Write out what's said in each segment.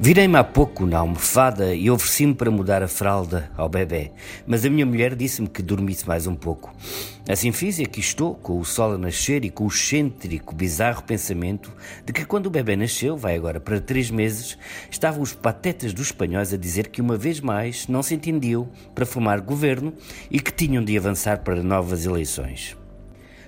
Virei-me há pouco na almofada e ofereci-me para mudar a fralda ao bebê, mas a minha mulher disse-me que dormisse mais um pouco. Assim fiz e aqui estou, com o sol a nascer e com o excêntrico, bizarro pensamento de que quando o bebê nasceu, vai agora para três meses, estavam os patetas dos espanhóis a dizer que uma vez mais não se entendiam para formar governo e que tinham de avançar para novas eleições.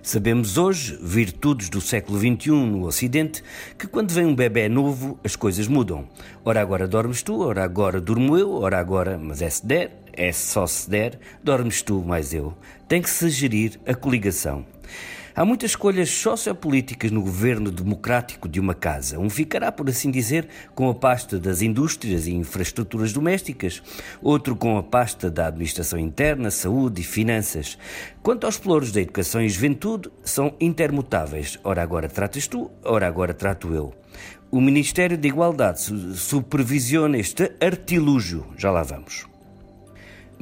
Sabemos hoje, virtudes do século XXI no Ocidente, que quando vem um bebê novo as coisas mudam. Ora agora dormes tu, ora agora durmo eu, ora agora, mas é se der, é só se der, dormes tu mais eu. Tem que se gerir a coligação. Há muitas escolhas sociopolíticas no governo democrático de uma casa. Um ficará, por assim dizer, com a pasta das indústrias e infraestruturas domésticas, outro com a pasta da administração interna, saúde e finanças. Quanto aos pelouros da educação e juventude, são intermutáveis. Ora agora tratas tu, ora agora trato eu. O Ministério da Igualdade supervisiona este artilúgio. Já lá vamos.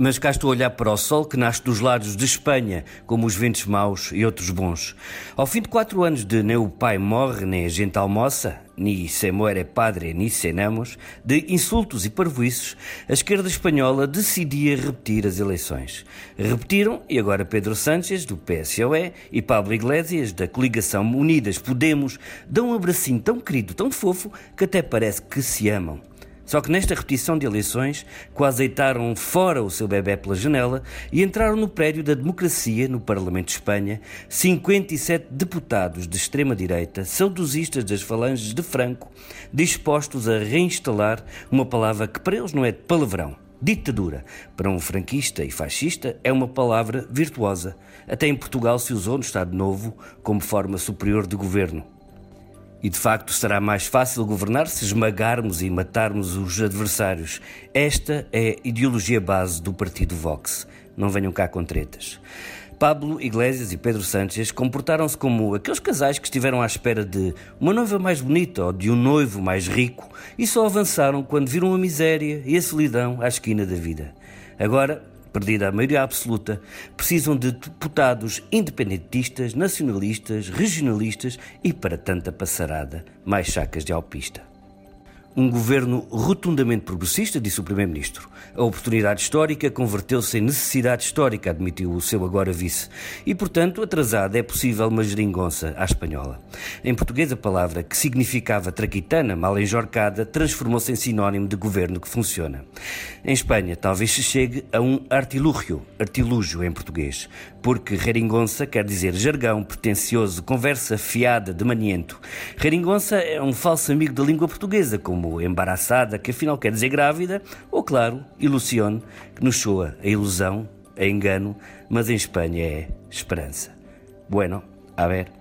Mas cá estou a olhar para o sol que nasce dos lados de Espanha, como os ventos maus e outros bons. Ao fim de quatro anos de nem o pai morre, nem a gente almoça, ni se muere padre, ni cenamos, de insultos e parvoiços, a esquerda espanhola decidia repetir as eleições. Repetiram e agora Pedro Sánchez, do PSOE, e Pablo Iglesias, da coligação Unidas Podemos, dão um abracinho tão querido, tão fofo, que até parece que se amam. Só que nesta repetição de eleições, quase deitaram fora o seu bebê pela janela e entraram no prédio da democracia, no Parlamento de Espanha, 57 deputados de extrema-direita, saudosistas das falanges de Franco, dispostos a reinstalar uma palavra que para eles não é de palavrão. Ditadura, para um franquista e fascista, é uma palavra virtuosa. Até em Portugal se usou no Estado Novo como forma superior de governo. E de facto será mais fácil governar se esmagarmos e matarmos os adversários. Esta é a ideologia base do partido Vox. Não venham cá com tretas. Pablo Iglesias e Pedro Sánchez comportaram-se como aqueles casais que estiveram à espera de uma noiva mais bonita ou de um noivo mais rico e só avançaram quando viram a miséria e a solidão à esquina da vida. Agora perdida a maioria absoluta, precisam de deputados independentistas, nacionalistas, regionalistas e, para tanta passarada, mais chacas de alpista. Um governo rotundamente progressista, disse o Primeiro-Ministro. A oportunidade histórica converteu-se em necessidade histórica, admitiu o seu agora vice. E, portanto, atrasada é possível uma geringonça à espanhola. Em português, a palavra que significava traquitana, mal enjorcada, transformou-se em sinónimo de governo que funciona. Em Espanha, talvez se chegue a um artilúgio, artilúgio em português, porque geringonça quer dizer jargão, pretencioso, conversa fiada, de maniento. Geringonça é um falso amigo da língua portuguesa, como embaraçada, que afinal quer dizer grávida, ou claro, ilusione, que nos soa a ilusão, a engano, mas em Espanha é esperança. Bueno, a ver.